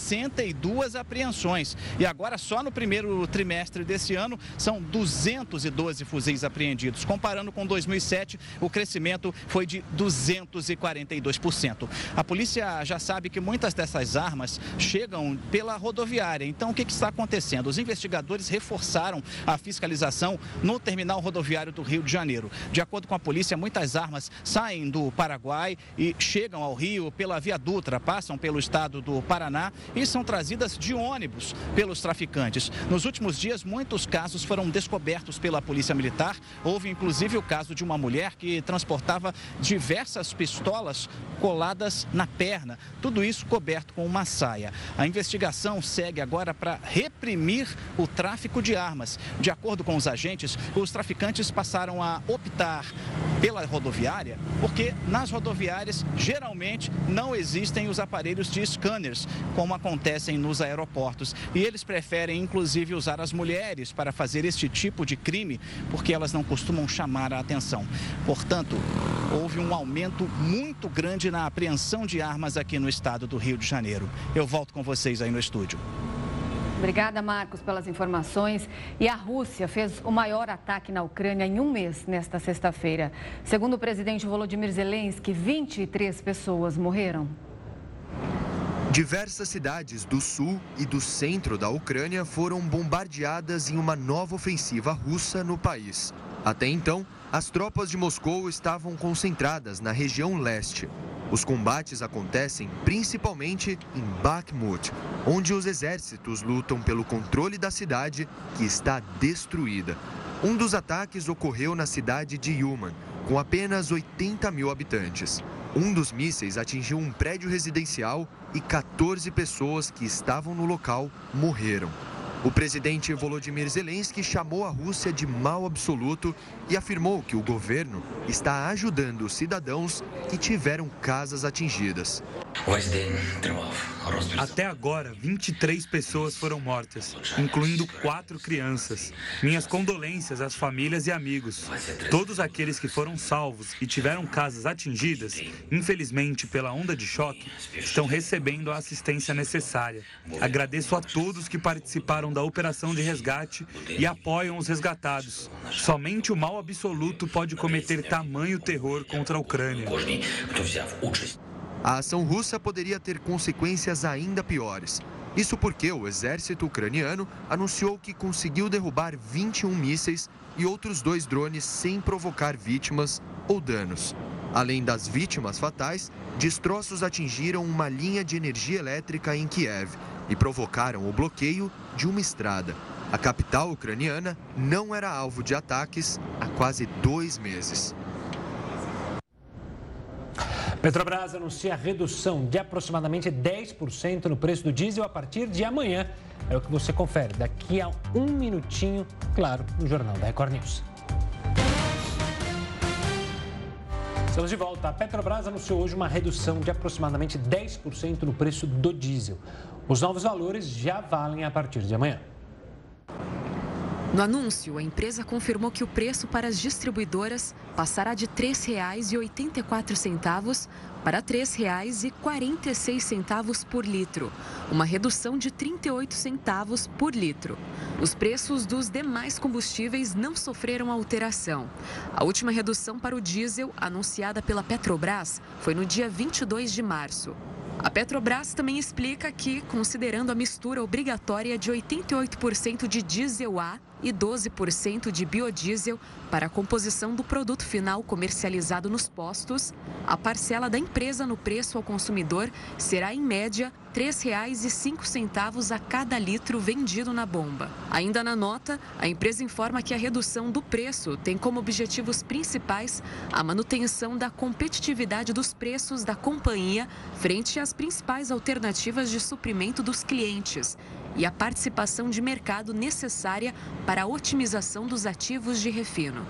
[SPEAKER 12] 62 apreensões. E agora, só no primeiro trimestre desse ano, são 212 fuzis apreendidos. Comparando com 2007, o crescimento foi de 242%. A polícia já sabe que muitas dessas armas chegam pela rodoviária. Então, o que, está acontecendo? Os investigadores reforçaram a fiscalização no terminal rodoviário do Rio de Janeiro. De acordo com a polícia, muitas armas saem do Paraguai e chegam ao Rio pela Via Dutra, passam pelo estado do Paraná e são trazidas de ônibus pelos traficantes. Nos últimos dias, muitos casos foram descobertos pela Polícia Militar. Houve inclusive o caso de uma mulher que transportava diversas pistolas coladas na perna, tudo isso coberto com uma saia. A investigação segue agora para reprimir o tráfico de armas. De acordo com os agentes, os traficantes passaram a optar pela rodoviária porque nas rodoviárias geralmente não existem os aparelhos de scanners, como acontecem nos aeroportos. E eles preferem inclusive usar as mulheres para fazer este tipo de crime porque elas não costumam chamar a atenção. Portanto, houve um aumento muito grande na apreensão de armas aqui no estado do Rio de Janeiro. Eu volto com vocês aí no estúdio.
[SPEAKER 1] Obrigada, Marcos, pelas informações. E a Rússia fez o maior ataque na Ucrânia em um mês nesta sexta-feira. Segundo o presidente Volodymyr Zelensky, 23 pessoas morreram.
[SPEAKER 7] Diversas cidades do sul e do centro da Ucrânia foram bombardeadas em uma nova ofensiva russa no país. Até então, as tropas de Moscou estavam concentradas na região leste. Os combates acontecem principalmente em Bakhmut, onde os exércitos lutam pelo controle da cidade que está destruída. Um dos ataques ocorreu na cidade de Yuman, com apenas 80 mil habitantes. Um dos mísseis atingiu um prédio residencial e 14 pessoas que estavam no local morreram. O presidente Volodymyr Zelensky chamou a Rússia de mal absoluto e afirmou que o governo está ajudando os cidadãos que tiveram casas atingidas.
[SPEAKER 4] Até agora, 23 pessoas foram mortas, incluindo quatro crianças. Minhas condolências às famílias e amigos. Todos aqueles que foram salvos e tiveram casas atingidas, infelizmente pela onda de choque, estão recebendo a assistência necessária. Agradeço a todos que participaram da operação de resgate e apoiam os resgatados. Somente o mal absoluto pode cometer tamanho terror contra a Ucrânia.
[SPEAKER 7] A ação russa poderia ter consequências ainda piores. Isso porque o exército ucraniano anunciou que conseguiu derrubar 21 mísseis e outros dois drones sem provocar vítimas ou danos. Além das vítimas fatais, destroços atingiram uma linha de energia elétrica em Kiev e provocaram o bloqueio de uma estrada. A capital ucraniana não era alvo de ataques há quase dois meses.
[SPEAKER 2] Petrobras anuncia redução de aproximadamente 10% no preço do diesel a partir de amanhã. É o que você confere daqui a um minutinho, claro, no Jornal da Record News. Estamos de volta. A Petrobras anunciou hoje uma redução de aproximadamente 10% no preço do diesel. Os novos valores já valem a partir de amanhã.
[SPEAKER 5] No anúncio, a empresa confirmou que o preço para as distribuidoras passará de R$ 3,84 para R$ 3,46 por litro, uma redução de 38 centavos por litro. Os preços dos demais combustíveis não sofreram alteração. A última redução para o diesel, anunciada pela Petrobras, foi no dia 22 de março. A Petrobras também explica que, considerando a mistura obrigatória de 88% de diesel A e 12% de biodiesel para a composição do produto final comercializado nos postos, a parcela da empresa no preço ao consumidor será, em média, R$ 3,05 a cada litro vendido na bomba. Ainda na nota, a empresa informa que a redução do preço tem como objetivos principais a manutenção da competitividade dos preços da companhia frente às principais alternativas de suprimento dos clientes e a participação de mercado necessária para a otimização dos ativos de refino.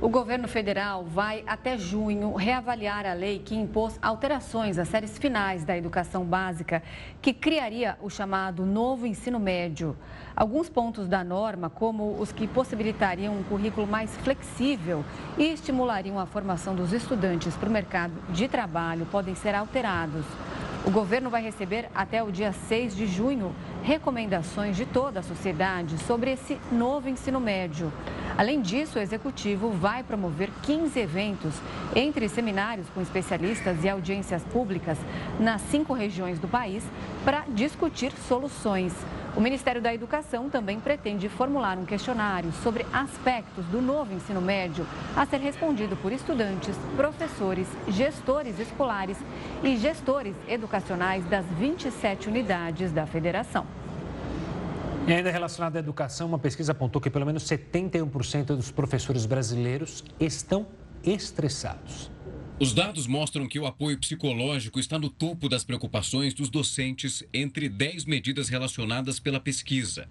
[SPEAKER 1] O governo federal vai, até junho, reavaliar a lei que impôs alterações às séries finais da educação básica, que criaria o chamado novo ensino médio. Alguns pontos da norma, como os que possibilitariam um currículo mais flexível e estimulariam a formação dos estudantes para o mercado de trabalho, podem ser alterados. O governo vai receber até o dia 6 de junho recomendações de toda a sociedade sobre esse novo ensino médio. Além disso, o executivo vai promover 15 eventos, entre seminários com especialistas e audiências públicas, nas cinco regiões do país, para discutir soluções. O Ministério da Educação também pretende formular um questionário sobre aspectos do novo ensino médio a ser respondido por estudantes, professores, gestores escolares e gestores educacionais das 27 unidades da federação.
[SPEAKER 2] E ainda relacionado à educação, uma pesquisa apontou que pelo menos 71% dos professores brasileiros estão estressados.
[SPEAKER 13] Os dados mostram que o apoio psicológico está no topo das preocupações dos docentes entre 10 medidas relacionadas pela pesquisa.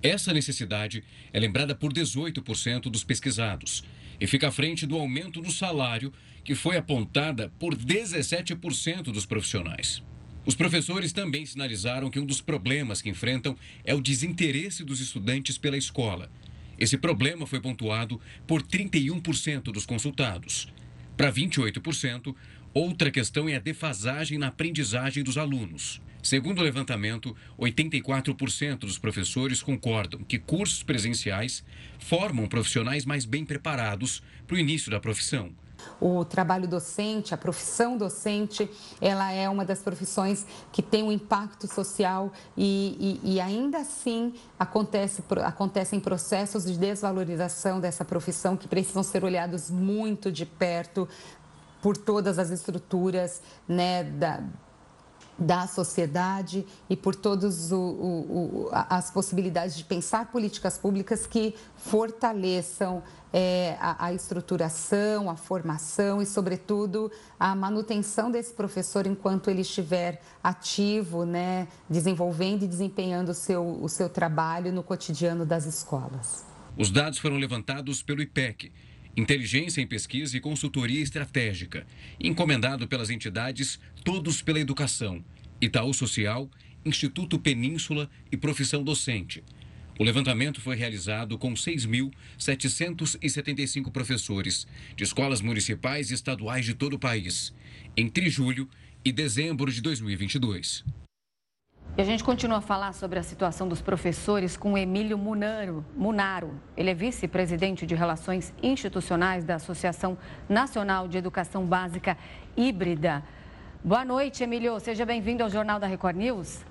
[SPEAKER 13] Essa necessidade é lembrada por 18% dos pesquisados e fica à frente do aumento no salário, que foi apontada por 17% dos profissionais. Os professores também sinalizaram que um dos problemas que enfrentam é o desinteresse dos estudantes pela escola. Esse problema foi pontuado por 31% dos consultados. Para 28%, outra questão é a defasagem na aprendizagem dos alunos. Segundo o levantamento, 84% dos professores concordam que cursos presenciais formam profissionais mais bem preparados para o início da profissão.
[SPEAKER 14] O trabalho docente, a profissão docente, ela é uma das profissões que tem um impacto social e, e, e ainda assim acontece, acontecem processos de desvalorização dessa profissão que precisam ser olhados muito de perto por todas as estruturas né, da, da sociedade e por todas as possibilidades de pensar políticas públicas que fortaleçam é, a, a, estruturação, a formação e, sobretudo, a manutenção desse professor enquanto ele estiver ativo, né, desenvolvendo e desempenhando o seu, o seu trabalho no cotidiano das escolas.
[SPEAKER 13] Os dados foram levantados pelo IPEC, Inteligência em Pesquisa e Consultoria Estratégica, encomendado pelas entidades Todos pela Educação, Itaú Social, Instituto Península e Profissão Docente. O levantamento foi realizado com 6.775 professores de escolas municipais e estaduais de todo o país, entre julho e dezembro de 2022.
[SPEAKER 1] E a gente continua a falar sobre a situação dos professores com Emílio Munaro. Munaro. Ele é vice-presidente de Relações Institucionais da Associação Nacional de Educação Básica Híbrida. Boa noite, Emílio. Seja bem-vindo ao Jornal da Record News.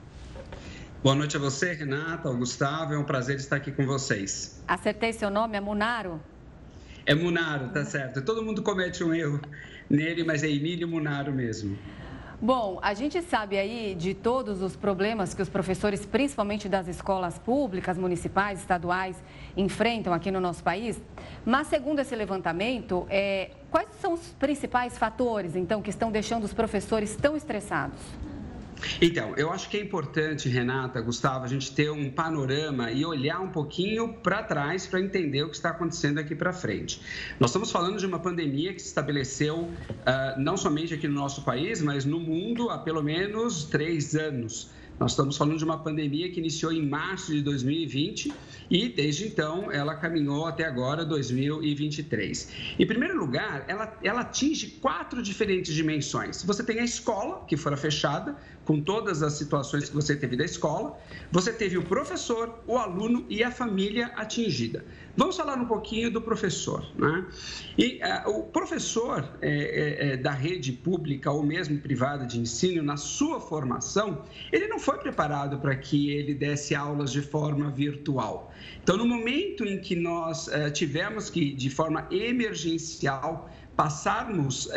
[SPEAKER 15] Boa noite a você, Renata, ao Gustavo. É um prazer estar aqui com vocês.
[SPEAKER 1] Acertei seu nome, é Munaro?
[SPEAKER 15] É Munaro, tá certo. Todo mundo comete um erro nele, mas é Emílio Munaro mesmo.
[SPEAKER 1] Bom, a gente sabe aí de todos os problemas que os professores, principalmente das escolas públicas, municipais, estaduais, enfrentam aqui no nosso país. Mas, segundo esse levantamento, é, quais são os principais fatores, então, que estão deixando os professores tão estressados?
[SPEAKER 15] Então, eu acho que é importante, Renata, Gustavo, a gente ter um panorama e olhar um pouquinho para trás para entender o que está acontecendo aqui para frente. Nós estamos falando de uma pandemia que se estabeleceu uh, não somente aqui no nosso país, mas no mundo há pelo menos três anos. Nós estamos falando de uma pandemia que iniciou em março de 2020 e, desde então, ela caminhou até agora, 2023. Em primeiro lugar, ela, ela atinge quatro diferentes dimensões. Você tem a escola, que fora fechada, com todas as situações que você teve da escola. Você teve o professor, o aluno e a família atingida. Vamos falar um pouquinho do professor. Né? E uh, o professor é, é, da rede pública ou mesmo privada de ensino, na sua formação, ele não foi preparado para que ele desse aulas de forma virtual. Então, no momento em que nós uh, tivemos que, de forma emergencial, passarmos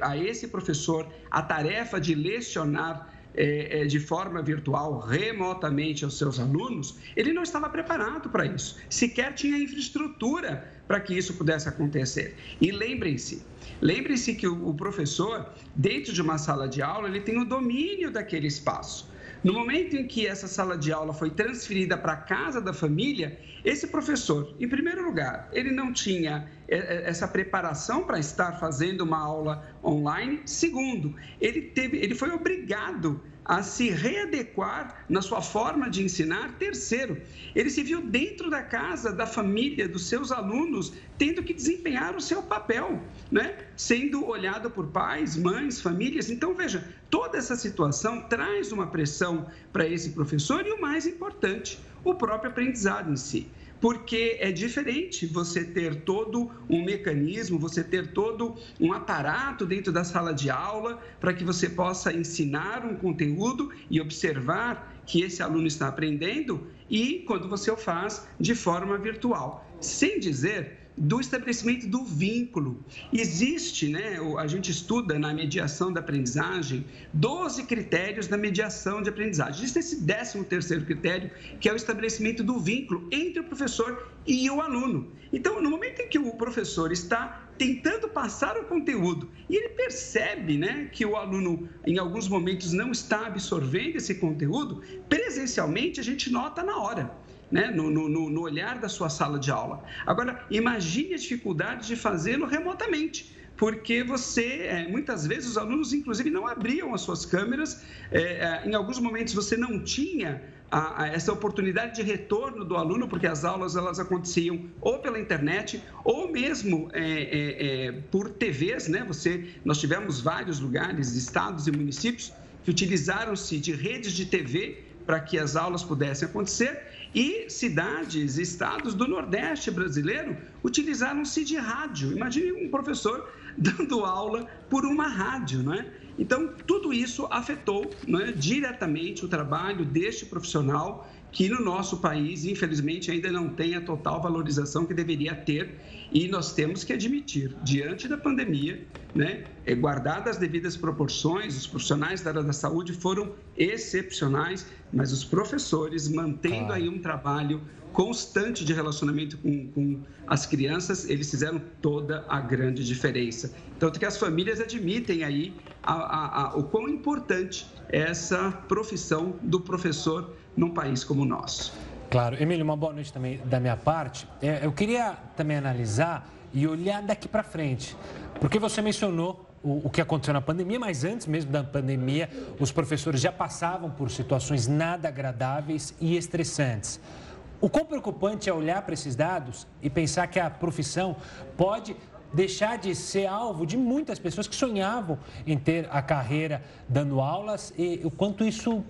[SPEAKER 15] a esse professor a tarefa de lecionar é, é, de forma virtual, remotamente aos seus alunos, ele não estava preparado para isso. Sequer tinha infraestrutura para que isso pudesse acontecer. E lembrem-se, lembrem-se que o, professor, dentro de uma sala de aula, ele tem o domínio daquele espaço. No momento em que essa sala de aula foi transferida para a casa da família, esse professor, em primeiro lugar, ele não tinha essa preparação para estar fazendo uma aula online. Segundo, ele teve, ele foi obrigado a se readequar na sua forma de ensinar. Terceiro, ele se viu dentro da casa, da família, dos seus alunos, tendo que desempenhar o seu papel, né? sendo olhado por pais, mães, famílias. Então, veja, toda essa situação traz uma pressão para esse professor e o mais importante, o próprio aprendizado em si porque é diferente você ter todo um mecanismo, você ter todo um aparato dentro da sala de aula para que você possa ensinar um conteúdo e observar que esse aluno está aprendendo e quando você o faz de forma virtual. Sem dizer do estabelecimento do vínculo. Existe, né, a gente estuda na mediação da aprendizagem, 12 critérios da mediação de aprendizagem. Existe esse 13 terceiro critério, que é o estabelecimento do vínculo entre o professor e o aluno. Então, no momento em que o professor está tentando passar o conteúdo e ele percebe né, que o aluno, em alguns momentos, não está absorvendo esse conteúdo, presencialmente a gente nota na hora né, no, no, no olhar da sua sala de aula. Agora, imagine a dificuldade de fazê-lo remotamente porque você, é, muitas vezes, os alunos, inclusive, não abriam as suas câmeras, é, é, em alguns momentos você não tinha essa oportunidade de retorno do aluno, porque as aulas elas aconteciam ou pela internet ou mesmo é, é, é, por TVs, né? Você, nós tivemos vários lugares, estados e municípios que utilizaram-se de redes de TV para que as aulas pudessem acontecer e cidades, estados do Nordeste brasileiro utilizaram-se de rádio. Imagine um professor [laughs] dando aula por uma rádio, não é? Então, tudo isso afetou é, diretamente o trabalho deste profissional que no nosso país, infelizmente, ainda não tem a total valorização que deveria ter. E nós temos que admitir, diante da pandemia, né, é, guardadas as devidas proporções, os profissionais da área da saúde foram excepcionais, mas os professores mantendo aí um trabalho constante de relacionamento com, com, as crianças, eles fizeram toda a grande diferença. Tanto que as famílias admitem aí a, a, a, o quão importante é essa profissão do professor num país como o nosso.
[SPEAKER 2] Claro. Emílio, uma boa noite também da minha parte. É, eu queria também analisar e olhar daqui para frente, porque você mencionou o, que aconteceu na pandemia, mas antes mesmo da pandemia, os professores já passavam por situações nada agradáveis e estressantes. O quão preocupante é olhar para esses dados e pensar que a profissão pode deixar de ser alvo de muitas pessoas que sonhavam em ter a carreira dando aulas e o quanto isso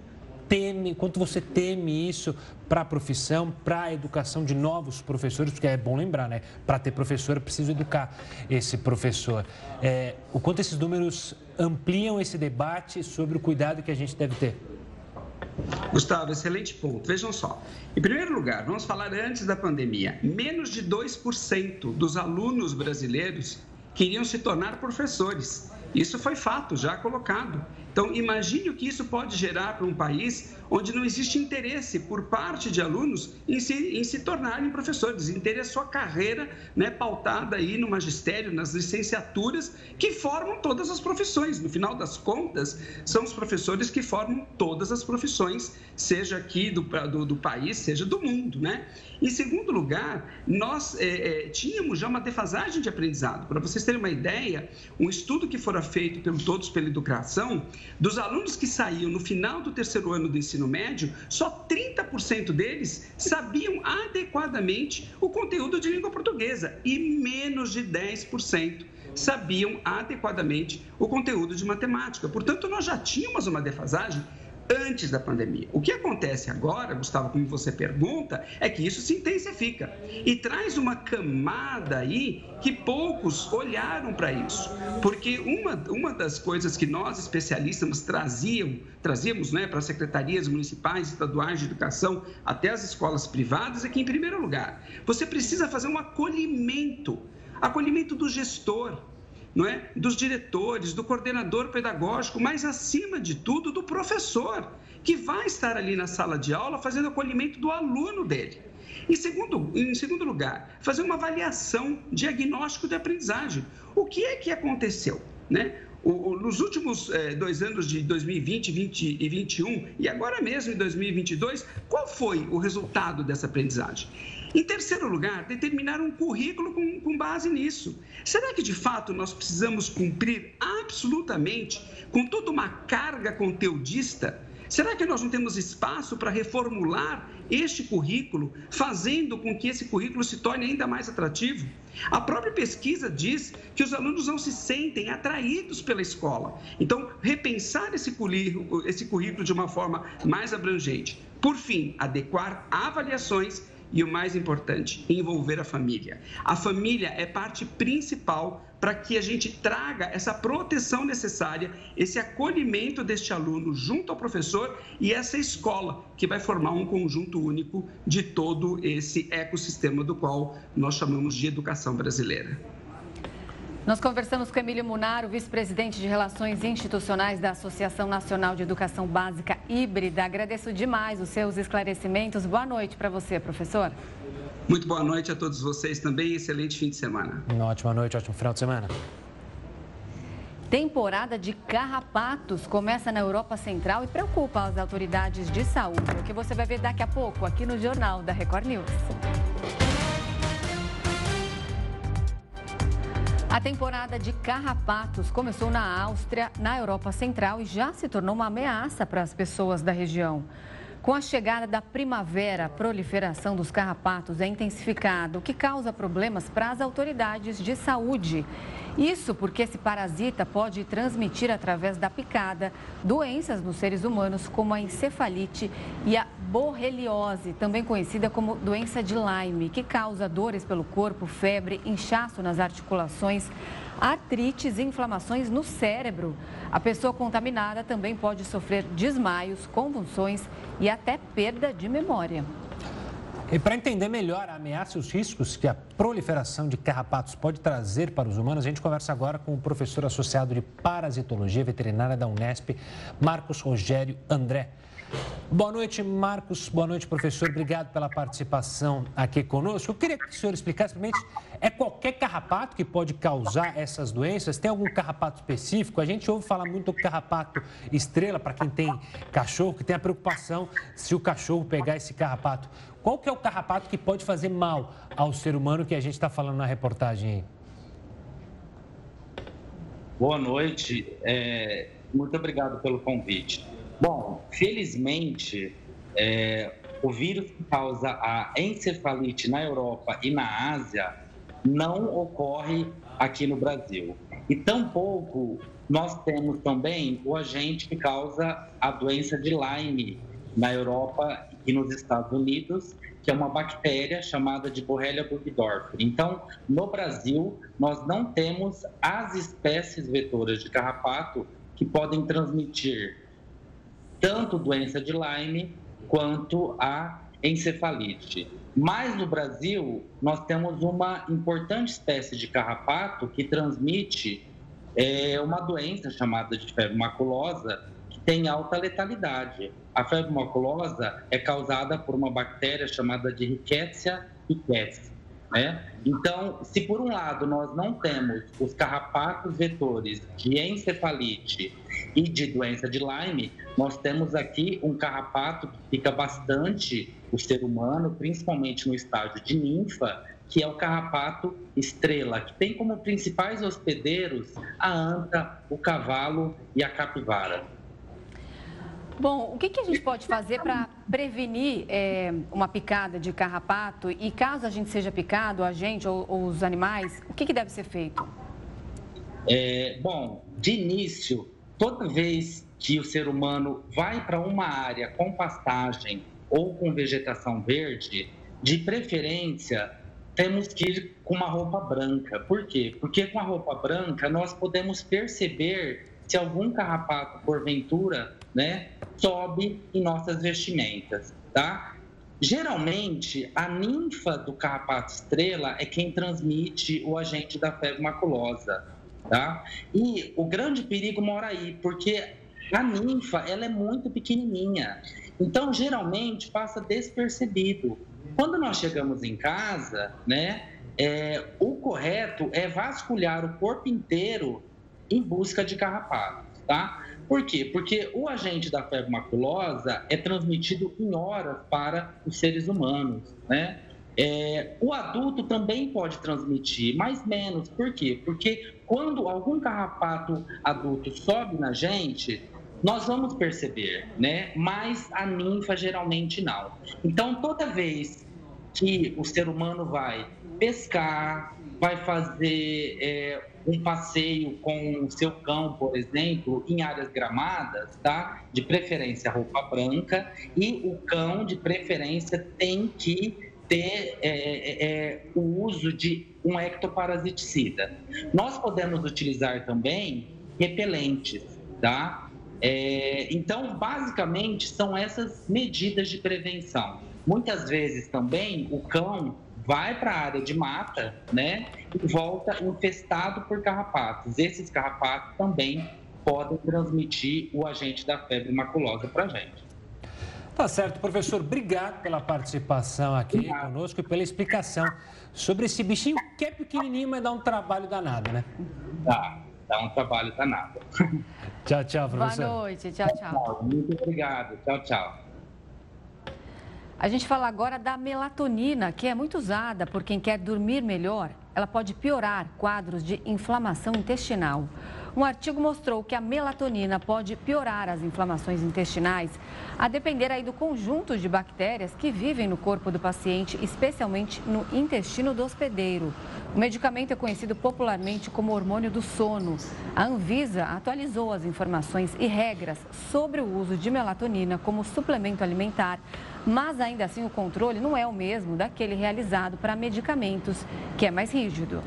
[SPEAKER 2] teme, quanto você teme isso para a profissão, para a educação de novos professores, porque é bom lembrar, né? Para ter professor, é preciso educar esse professor. É, o quanto esses números ampliam esse debate sobre o cuidado que a gente deve ter?
[SPEAKER 15] Gustavo, excelente ponto. Vejam só. Em primeiro lugar, vamos falar antes da pandemia. Menos de 2% dos alunos brasileiros queriam se tornar professores. Isso foi fato, já colocado. Então, imagine o que isso pode gerar para um país onde não existe interesse por parte de alunos em se, em se tornarem professores, terem a sua carreira né, pautada aí no magistério, nas licenciaturas, que formam todas as profissões. No final das contas, são os professores que formam todas as profissões, seja aqui do, do, do país, seja do mundo. Né? Em segundo lugar, nós é, é, tínhamos já uma defasagem de aprendizado. Para vocês terem uma ideia, um estudo que fora feito pelo Todos pela Educação dos alunos que saíam no final do terceiro ano do ensino médio, só 30% deles sabiam adequadamente o conteúdo de língua portuguesa e menos de 10% sabiam adequadamente o conteúdo de matemática. Portanto, nós já tínhamos uma defasagem antes da pandemia. O que acontece agora, Gustavo, como você pergunta, é que isso se intensifica e traz uma camada aí que poucos olharam para isso. Porque uma, uma das coisas que nós especialistas traziam, trazíamos né, para as secretarias municipais, estaduais de educação, até as escolas privadas, é que, em primeiro lugar, você precisa fazer um acolhimento acolhimento do gestor não é? dos diretores, do coordenador pedagógico, mas acima de tudo do professor, que vai estar ali na sala de aula fazendo acolhimento do aluno dele. Em segundo, em segundo lugar, fazer uma avaliação, diagnóstico de aprendizagem. O que é que aconteceu? Né? Nos últimos é, dois anos de 2020 20 e 2021, e agora mesmo em 2022, qual foi o resultado dessa aprendizagem? Em terceiro lugar, determinar um currículo com, com, base nisso. Será que de fato nós precisamos cumprir absolutamente com toda uma carga conteudista? Será que nós não temos espaço para reformular este currículo, fazendo com que esse currículo se torne ainda mais atrativo? A própria pesquisa diz que os alunos não se sentem atraídos pela escola. Então, repensar esse currículo, esse currículo de uma forma mais abrangente. Por fim, adequar avaliações e o mais importante, envolver a família. A família é parte principal para que a gente traga essa proteção necessária, esse acolhimento deste aluno junto ao professor e essa escola, que vai formar um conjunto único de todo esse ecossistema do qual nós chamamos de educação brasileira.
[SPEAKER 1] Nós conversamos com Emílio Munaro, vice-presidente de Relações Institucionais da Associação Nacional de Educação Básica Híbrida. Agradeço demais os seus esclarecimentos. Boa noite para você, professor.
[SPEAKER 15] Muito boa noite a todos vocês também. Excelente fim de semana.
[SPEAKER 2] Uma ótima noite, ótimo final de semana.
[SPEAKER 1] Temporada de carrapatos começa na Europa Central e preocupa as autoridades de saúde. O que você vai ver daqui a pouco aqui no Jornal da Record News. A temporada de carrapatos começou na Áustria, na Europa Central e já se tornou uma ameaça para as pessoas da região. Com a chegada da primavera, a proliferação dos carrapatos é intensificada, o que causa problemas para as autoridades de saúde. Isso porque esse parasita pode transmitir através da picada doenças nos seres humanos, como a encefalite e a borreliose, também conhecida como doença de Lyme, que causa dores pelo corpo, febre, inchaço nas articulações, artrites e inflamações no cérebro. A pessoa contaminada também pode sofrer desmaios, convulsões e até perda de memória.
[SPEAKER 2] E para entender melhor a ameaça e os riscos que a proliferação de carrapatos pode trazer para os humanos, a gente conversa agora com o professor associado de Parasitologia Veterinária da Unesp, Marcos Rogério André. Boa noite, Marcos. Boa noite, professor. Obrigado pela participação aqui conosco. Eu queria que o senhor explicasse primeiro, é qualquer carrapato que pode causar essas doenças? Tem algum carrapato específico? A gente ouve falar muito do carrapato estrela, para quem tem cachorro, que tem a preocupação se o cachorro pegar esse carrapato. Qual que é o carrapato que pode fazer mal ao ser humano que a gente está falando na reportagem aí?
[SPEAKER 16] Boa noite. É, muito obrigado pelo convite. Bom, felizmente, é, o vírus que causa a encefalite na Europa e na Ásia não ocorre aqui no Brasil. E tampouco nós temos também o agente que causa a doença de Lyme na Europa e nos Estados Unidos, que é uma bactéria chamada de Borrelia burgdorferi. Então, no Brasil, nós não temos as espécies vetoras de carrapato que podem transmitir tanto doença de Lyme quanto a encefalite. Mas no Brasil, nós temos uma importante espécie de carrapato que transmite é, uma doença chamada de febre maculosa, que tem alta letalidade. A febre maculosa é causada por uma bactéria chamada de Rickettsia ricketts. Né? Então, se por um lado nós não temos os carrapatos vetores de encefalite e de doença de Lyme, nós temos aqui um carrapato que fica bastante o ser humano, principalmente no estágio de ninfa, que é o carrapato estrela, que tem como principais hospedeiros a anta, o cavalo e a capivara.
[SPEAKER 1] Bom, o que, que a gente pode fazer para prevenir é, uma picada de carrapato? E caso a gente seja picado, a gente ou, ou os animais, o que, que deve ser feito?
[SPEAKER 16] É, bom, de início, toda vez que o ser humano vai para uma área com pastagem ou com vegetação verde, de preferência temos que ir com uma roupa branca. Por quê? Porque com a roupa branca nós podemos perceber se algum carrapato, porventura, né, sobe em nossas vestimentas, tá? Geralmente, a ninfa do carrapato estrela é quem transmite o agente da febre maculosa, tá? E o grande perigo mora aí, porque a ninfa, ela é muito pequenininha. Então, geralmente, passa despercebido. Quando nós chegamos em casa, né, é, o correto é vasculhar o corpo inteiro em busca de carrapatos, tá? Por quê? Porque o agente da febre maculosa é transmitido em horas para os seres humanos, né? É, o adulto também pode transmitir, mas menos. Por quê? Porque quando algum carrapato adulto sobe na gente, nós vamos perceber, né? Mas a ninfa geralmente não. Então, toda vez que o ser humano vai pescar, vai fazer é, um passeio com o seu cão, por exemplo, em áreas gramadas, tá? De preferência roupa branca e o cão, de preferência, tem que ter é, é, é, o uso de um ectoparasiticida. Nós podemos utilizar também repelentes, tá? É, então, basicamente, são essas medidas de prevenção. Muitas vezes também o cão vai para a área de mata, né, e volta infestado por carrapatos. Esses carrapatos também podem transmitir o agente da febre maculosa para a gente.
[SPEAKER 2] Tá certo, professor. Obrigado pela participação aqui obrigado. conosco e pela explicação sobre esse bichinho que é pequenininho, mas dá um trabalho danado, né?
[SPEAKER 16] Dá, dá um trabalho danado.
[SPEAKER 2] Tchau, tchau, professor.
[SPEAKER 1] Boa noite, tchau, tchau.
[SPEAKER 16] Muito obrigado. Tchau, tchau.
[SPEAKER 1] A gente fala agora da melatonina, que é muito usada por quem quer dormir melhor. Ela pode piorar quadros de inflamação intestinal. Um artigo mostrou que a melatonina pode piorar as inflamações intestinais, a depender aí do conjunto de bactérias que vivem no corpo do paciente, especialmente no intestino do hospedeiro. O medicamento é conhecido popularmente como hormônio do sono. A Anvisa atualizou as informações e regras sobre o uso de melatonina como suplemento alimentar, mas ainda assim o controle não é o mesmo daquele realizado para medicamentos, que é mais rígido.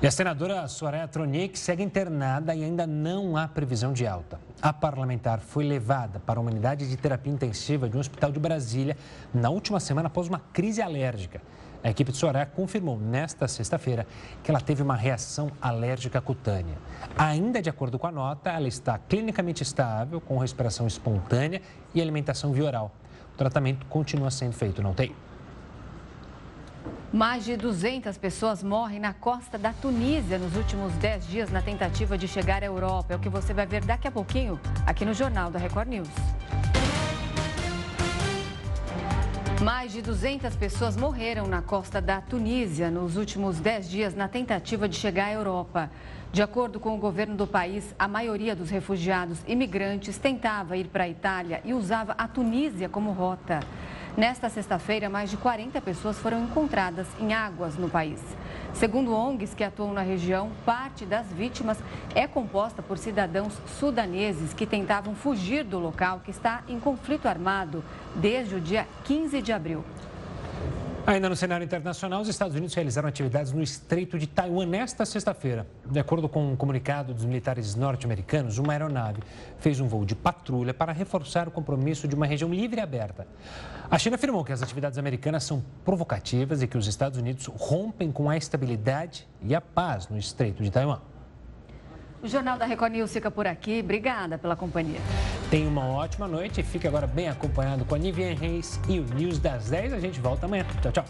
[SPEAKER 2] E a senadora Soraya Tronic segue internada e ainda não há previsão de alta. A parlamentar foi levada para uma unidade de terapia intensiva de um hospital de Brasília na última semana após uma crise alérgica. A equipe de Soraya confirmou nesta sexta-feira que ela teve uma reação alérgica cutânea. Ainda de acordo com a nota, ela está clinicamente estável, com respiração espontânea e alimentação via oral. O tratamento continua sendo feito não tem.
[SPEAKER 1] Mais de 200 pessoas morrem na costa da Tunísia nos últimos 10 dias na tentativa de chegar à Europa. É o que você vai ver daqui a pouquinho aqui no Jornal da Record News. Mais de 200 pessoas morreram na costa da Tunísia nos últimos 10 dias na tentativa de chegar à Europa. De acordo com o governo do país, a maioria dos refugiados imigrantes tentava ir para a Itália e usava a Tunísia como rota. Nesta sexta-feira, mais de 40 pessoas foram encontradas em águas no país. Segundo ONGs que atuam na região, parte das vítimas é composta por cidadãos sudaneses que tentavam fugir do local que está em conflito armado desde o dia 15 de abril.
[SPEAKER 2] Ainda no cenário internacional, os Estados Unidos realizaram atividades no Estreito de Taiwan nesta sexta-feira. De acordo com um comunicado dos militares norte-americanos, uma aeronave fez um voo de patrulha para reforçar o compromisso de uma região livre e aberta. A China afirmou que as atividades americanas são provocativas e que os Estados Unidos rompem com a estabilidade e a paz no Estreito de Taiwan.
[SPEAKER 1] O Jornal da Record News fica por aqui. Obrigada pela companhia.
[SPEAKER 2] Tenha uma ótima noite fique agora bem acompanhado com a Nivian Reis e o News das 10. A gente volta amanhã. Tchau, tchau.